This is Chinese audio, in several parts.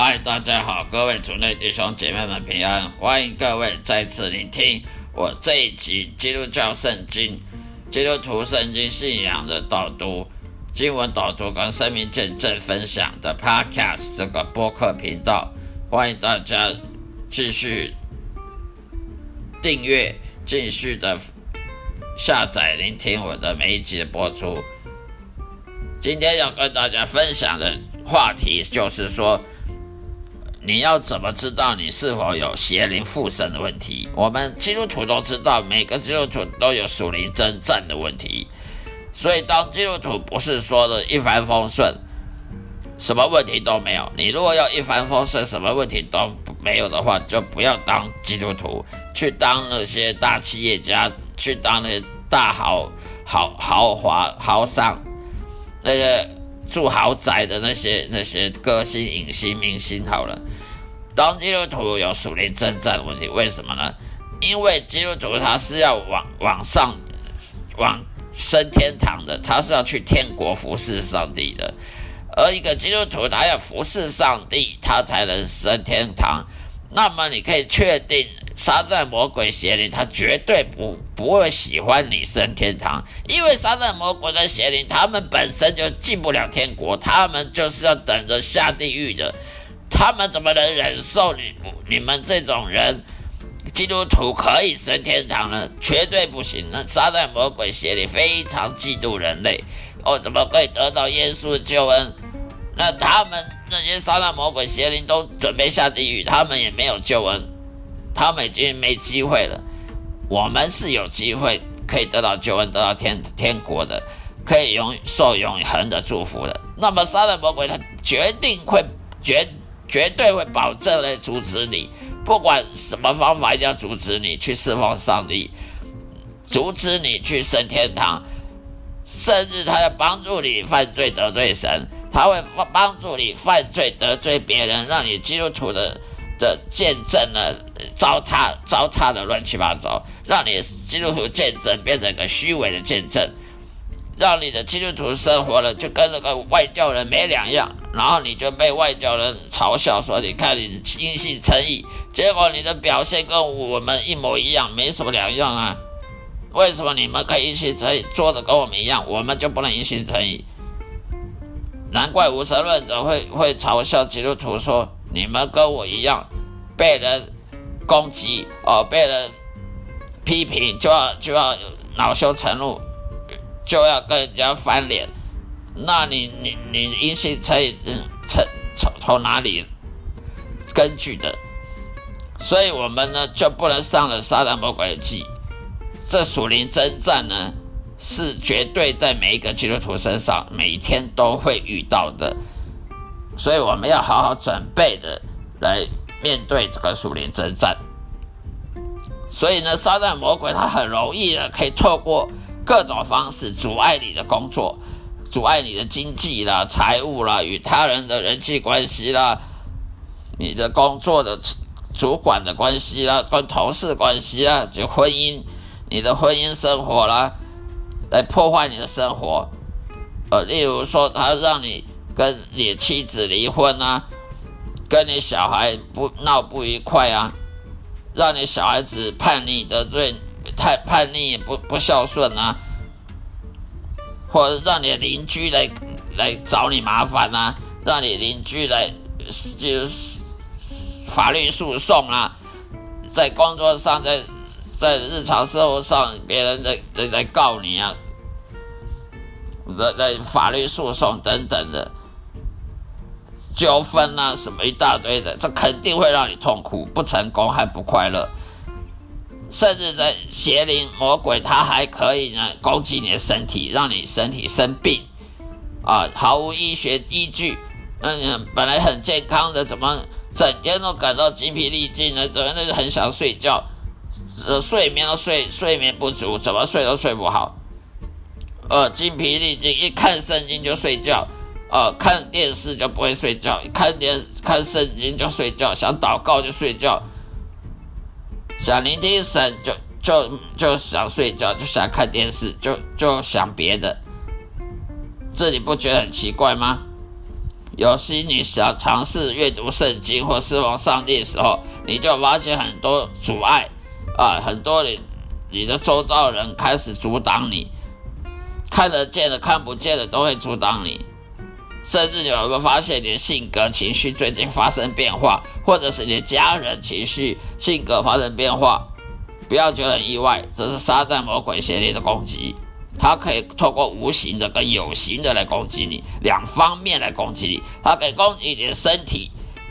嗨，大家好，各位主内弟兄姐妹们平安，欢迎各位再次聆听我这一集基督教圣经、基督徒圣经信仰的导读、经文导读跟生命见证分享的 Podcast 这个播客频道，欢迎大家继续订阅、继续的下载聆听我的每一集的播出。今天要跟大家分享的话题就是说。你要怎么知道你是否有邪灵附身的问题？我们基督徒都知道，每个基督徒都有属灵征战的问题。所以，当基督徒不是说的一帆风顺，什么问题都没有。你如果要一帆风顺，什么问题都没有的话，就不要当基督徒，去当那些大企业家，去当那些大豪豪豪华豪商，那些住豪宅的那些那些歌星、影星、明星。好了。当基督徒有属灵征战的问题，为什么呢？因为基督徒他是要往往上往升天堂的，他是要去天国服侍上帝的。而一个基督徒他要服侍上帝，他才能升天堂。那么你可以确定，撒旦魔鬼邪灵他绝对不不会喜欢你升天堂，因为撒旦魔鬼的邪灵他们本身就进不了天国，他们就是要等着下地狱的。他们怎么能忍受你你们这种人？基督徒可以升天堂呢？绝对不行！那撒旦魔鬼邪灵非常嫉妒人类，哦，怎么可以得到耶稣的救恩？那他们那些撒旦魔鬼邪灵都准备下地狱，他们也没有救恩，他们已经没机会了。我们是有机会可以得到救恩，得到天天国的，可以永受永恒的祝福的。那么撒旦魔鬼他决定会决。绝对会保证来阻止你，不管什么方法，一定要阻止你去释放上帝，阻止你去升天堂，甚至他要帮助你犯罪得罪神，他会帮助你犯罪得罪别人，让你基督徒的的见证呢糟蹋糟蹋的乱七八糟，让你基督徒见证变成个虚伪的见证。让你的基督徒生活了，就跟那个外教人没两样，然后你就被外教人嘲笑说：“你看你因信称义，结果你的表现跟我们一模一样，没什么两样啊？为什么你们可以因信诚意，做的跟我们一样，我们就不能因信诚意？难怪无神论者会会嘲笑基督徒说：你们跟我一样，被人攻击哦，被人批评，就要就要恼羞成怒。”就要跟人家翻脸，那你你你因信称义，从从从哪里根据的？所以，我们呢就不能上了撒旦魔鬼的计。这属灵征战呢，是绝对在每一个基督徒身上每天都会遇到的，所以我们要好好准备的来面对这个属灵征战。所以呢，撒旦魔鬼他很容易的可以透过各种方式阻碍你的工作，阻碍你的经济啦、财务啦、与他人的人际关系啦、你的工作的主管的关系啦、跟同事关系啦、就婚姻、你的婚姻生活啦，来破坏你的生活。呃，例如说，他让你跟你妻子离婚啊，跟你小孩不闹不愉快啊。让你小孩子叛逆得罪太叛逆不不孝顺啊，或者让你邻居来来找你麻烦啊，让你邻居来就是法律诉讼啊，在工作上在在日常生活上别人来来来告你啊，来来法律诉讼等等的。纠纷啊，什么一大堆的，这肯定会让你痛苦、不成功还不快乐。甚至在邪灵魔鬼，他还可以呢攻击你的身体，让你身体生病啊，毫无医学依据。嗯，本来很健康的，怎么整天都感到精疲力尽呢？整天都很想睡觉，呃，睡眠都睡睡眠不足，怎么睡都睡不好。呃，精疲力尽，一看圣经就睡觉。呃，看电视就不会睡觉，一看电看圣经就睡觉，想祷告就睡觉，想聆听神就就就想睡觉，就想看电视，就就想别的。这你不觉得很奇怪吗？有时你想尝试阅读圣经或侍奉上帝的时候，你就发现很多阻碍啊，很多你你的周遭人开始阻挡你，看得见的、看不见的都会阻挡你。甚至有没有发现你的性格、情绪最近发生变化，或者是你的家人情绪、性格发生变化？不要觉得很意外，这是撒旦魔鬼邪灵的攻击。它可以透过无形的跟有形的来攻击你，两方面来攻击你。它可以攻击你的身体，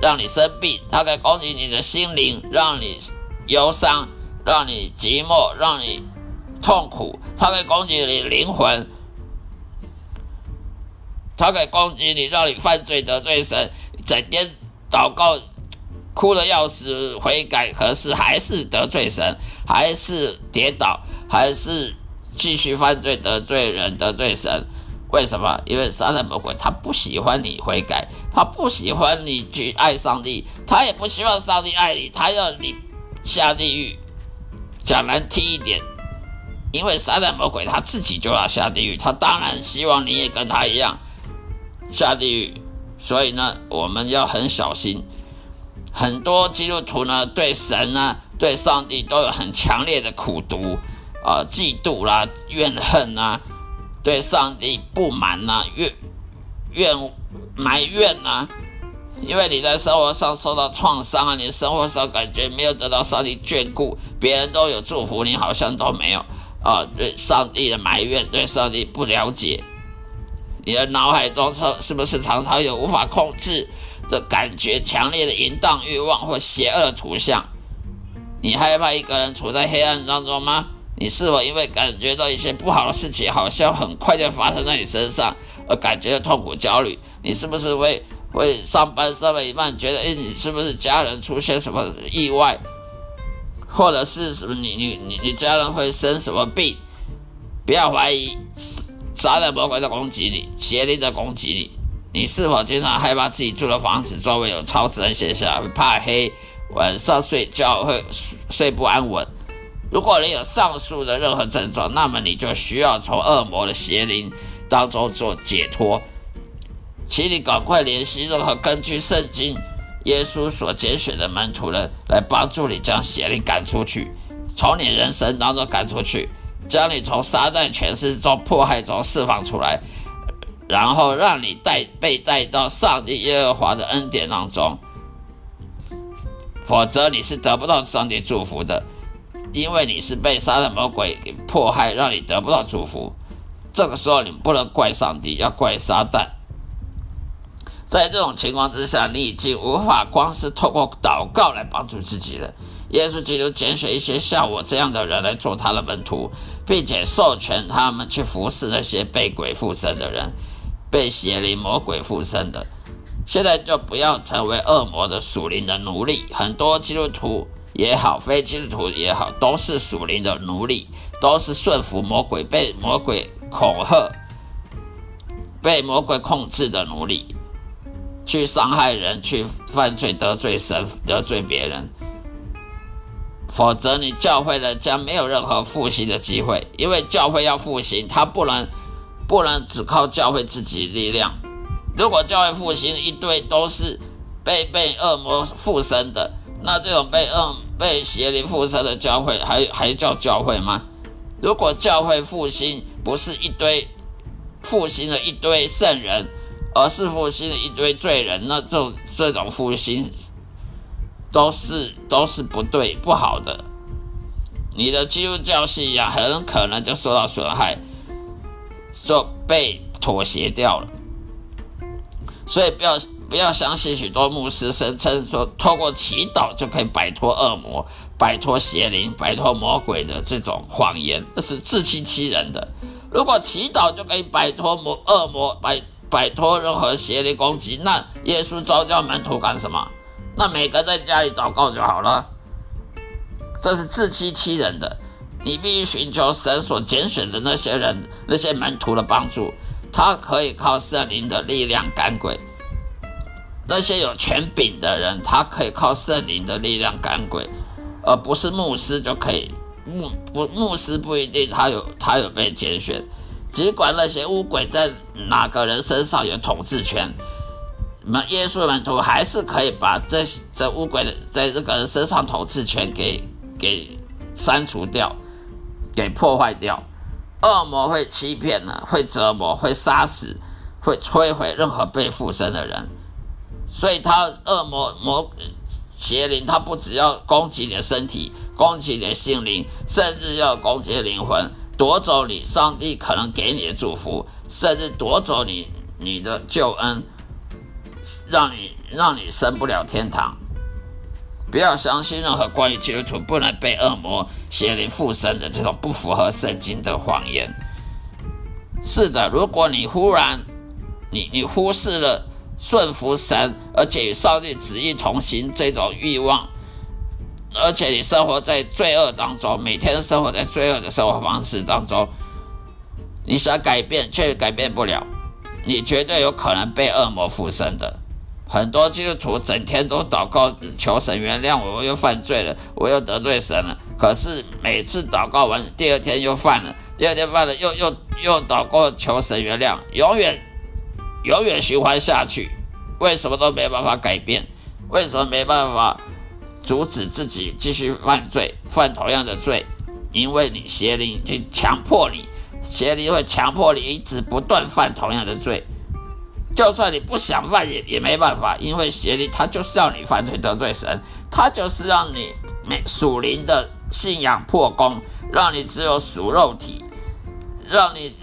让你生病；它可以攻击你的心灵，让你忧伤，让你寂寞，让你痛苦。它可以攻击你灵魂。他可以攻击你，让你犯罪得罪神，整天祷告，哭的要死，悔改，可是还是得罪神，还是跌倒，还是继续犯罪得罪人得罪神。为什么？因为撒旦魔鬼他不喜欢你悔改，他不喜欢你去爱上帝，他也不希望上帝爱你，他要你下地狱。讲难听一点，因为撒旦魔鬼他自己就要下地狱，他当然希望你也跟他一样。下地狱，所以呢，我们要很小心。很多基督徒呢，对神呢，对上帝都有很强烈的苦毒啊，嫉妒啦，怨恨呐，对上帝不满呐，怨怨埋怨呐。因为你在生活上受到创伤啊，你生活上感觉没有得到上帝眷顾，别人都有祝福，你好像都没有啊。对上帝的埋怨，对上帝不了解。你的脑海中是是不是常常有无法控制的感觉、强烈的淫荡欲望或邪恶的图像？你害怕一个人处在黑暗当中吗？你是否因为感觉到一些不好的事情好像很快就发生在你身上而感觉到痛苦、焦虑？你是不是会会上班上了一半觉得，哎，你是不是家人出现什么意外，或者是什么你你你你家人会生什么病？不要怀疑。撒旦魔鬼在攻击你，邪灵在攻击你。你是否经常害怕自己住的房子周围有超自然现象？怕黑，晚上睡觉会睡不安稳？如果你有上述的任何症状，那么你就需要从恶魔的邪灵当中做解脱。请你赶快联系任何根据圣经耶稣所拣选的门徒人，来帮助你将邪灵赶出去，从你人生当中赶出去。将你从撒旦权势中迫害中释放出来，然后让你带被带到上帝耶和华的恩典当中，否则你是得不到上帝祝福的，因为你是被撒旦魔鬼给迫害，让你得不到祝福。这个时候你不能怪上帝，要怪撒旦。在这种情况之下，你已经无法光是透过祷告来帮助自己了，耶稣基督拣选一些像我这样的人来做他的门徒，并且授权他们去服侍那些被鬼附身的人，被邪灵魔鬼附身的。现在就不要成为恶魔的属灵的奴隶。很多基督徒也好，非基督徒也好，都是属灵的奴隶，都是顺服魔鬼、被魔鬼恐吓、被魔鬼控制的奴隶，去伤害人，去犯罪，得罪神，得罪别人。否则，你教会了将没有任何复兴的机会，因为教会要复兴，它不能不能只靠教会自己力量。如果教会复兴一堆都是被被恶魔附身的，那这种被恶被邪灵附身的教会还还叫教会吗？如果教会复兴不是一堆复兴了一堆圣人，而是复兴了一堆罪人，那这种这种复兴。都是都是不对不好的，你的基督教信仰很可能就受到损害，就被妥协掉了。所以不要不要相信许多牧师声称说，透过祈祷就可以摆脱恶魔、摆脱邪灵、摆脱魔鬼的这种谎言，这是自欺欺人的。如果祈祷就可以摆脱魔恶魔、摆摆脱任何邪灵攻击，那耶稣召叫门徒干什么？那每个在家里祷告就好了，这是自欺欺人的。你必须寻求神所拣选的那些人、那些门徒的帮助，他可以靠圣灵的力量赶鬼。那些有权柄的人，他可以靠圣灵的力量赶鬼，而不是牧师就可以。牧不牧师不一定他有他有被拣选，尽管那些巫鬼在哪个人身上有统治权。那耶稣门徒还是可以把这这乌鬼的在这个人身上统治权给给删除掉，给破坏掉。恶魔会欺骗呢，会折磨，会杀死，会摧毁任何被附身的人。所以，他恶魔魔邪灵，他不只要攻击你的身体，攻击你的心灵，甚至要攻击灵魂，夺走你上帝可能给你的祝福，甚至夺走你你的救恩。让你让你升不了天堂，不要相信任何关于基督徒不能被恶魔邪灵附身的这种不符合圣经的谎言。是的，如果你忽然你你忽视了顺服神，而且与上帝旨意同行这种欲望，而且你生活在罪恶当中，每天生活在罪恶的生活方式当中，你想改变却改变不了。你绝对有可能被恶魔附身的。很多基督徒整天都祷告求神原谅我，我又犯罪了，我又得罪神了。可是每次祷告完，第二天又犯了，第二天犯了，又又又祷告求神原谅，永远永远循环下去。为什么都没办法改变？为什么没办法阻止自己继续犯罪，犯同样的罪？因为你邪灵已经强迫你。邪灵会强迫你一直不断犯同样的罪，就算你不想犯也也没办法，因为邪灵他就是要你犯罪得罪神，他就是让你没属灵的信仰破功，让你只有属肉体，让你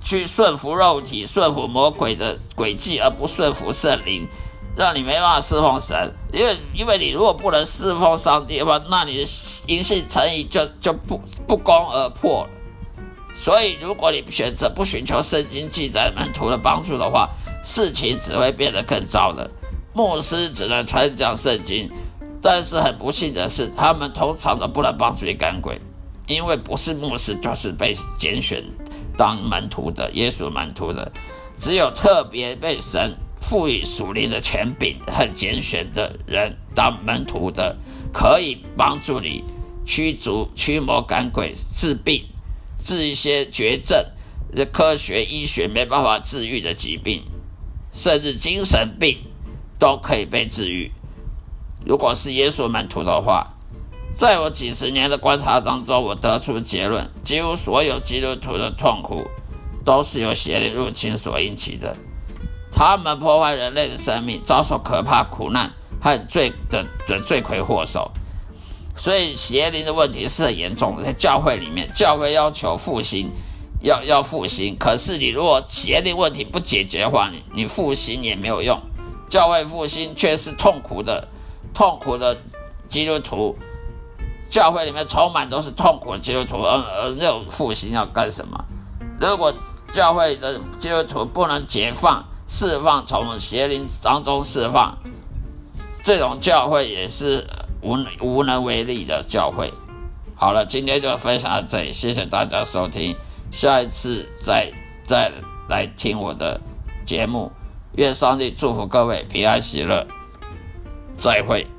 去顺服肉体，顺服魔鬼的诡计，而不顺服圣灵，让你没办法侍奉神，因为因为你如果不能侍奉上帝的话，那你的因信诚意就就不不攻而破了。所以，如果你选择不寻求圣经记载门徒的帮助的话，事情只会变得更糟的。牧师只能传讲圣经，但是很不幸的是，他们通常都不能帮助你赶鬼，因为不是牧师就是被拣选当门徒的耶稣门徒的，只有特别被神赋予属灵的权柄和拣选的人当门徒的，可以帮助你驱逐驱魔赶鬼治病。治一些绝症，这科学医学没办法治愈的疾病，甚至精神病都可以被治愈。如果是耶稣门徒的话，在我几十年的观察当中，我得出结论：几乎所有基督徒的痛苦都是由邪灵入侵所引起的。他们破坏人类的生命，遭受可怕苦难和罪的的罪魁祸首。所以邪灵的问题是很严重的，在教会里面，教会要求复兴，要要复兴。可是你如果邪灵问题不解决的话，你你复兴也没有用。教会复兴却是痛苦的，痛苦的基督徒教会里面充满都是痛苦的基督徒，而而那种复兴要干什么？如果教会的基督徒不能解放、释放，从邪灵当中释放，这种教会也是无无能为力的教会。好了，今天就分享到这里，谢谢大家收听，下一次再再来听我的节目。愿上帝祝福各位平安喜乐，再会。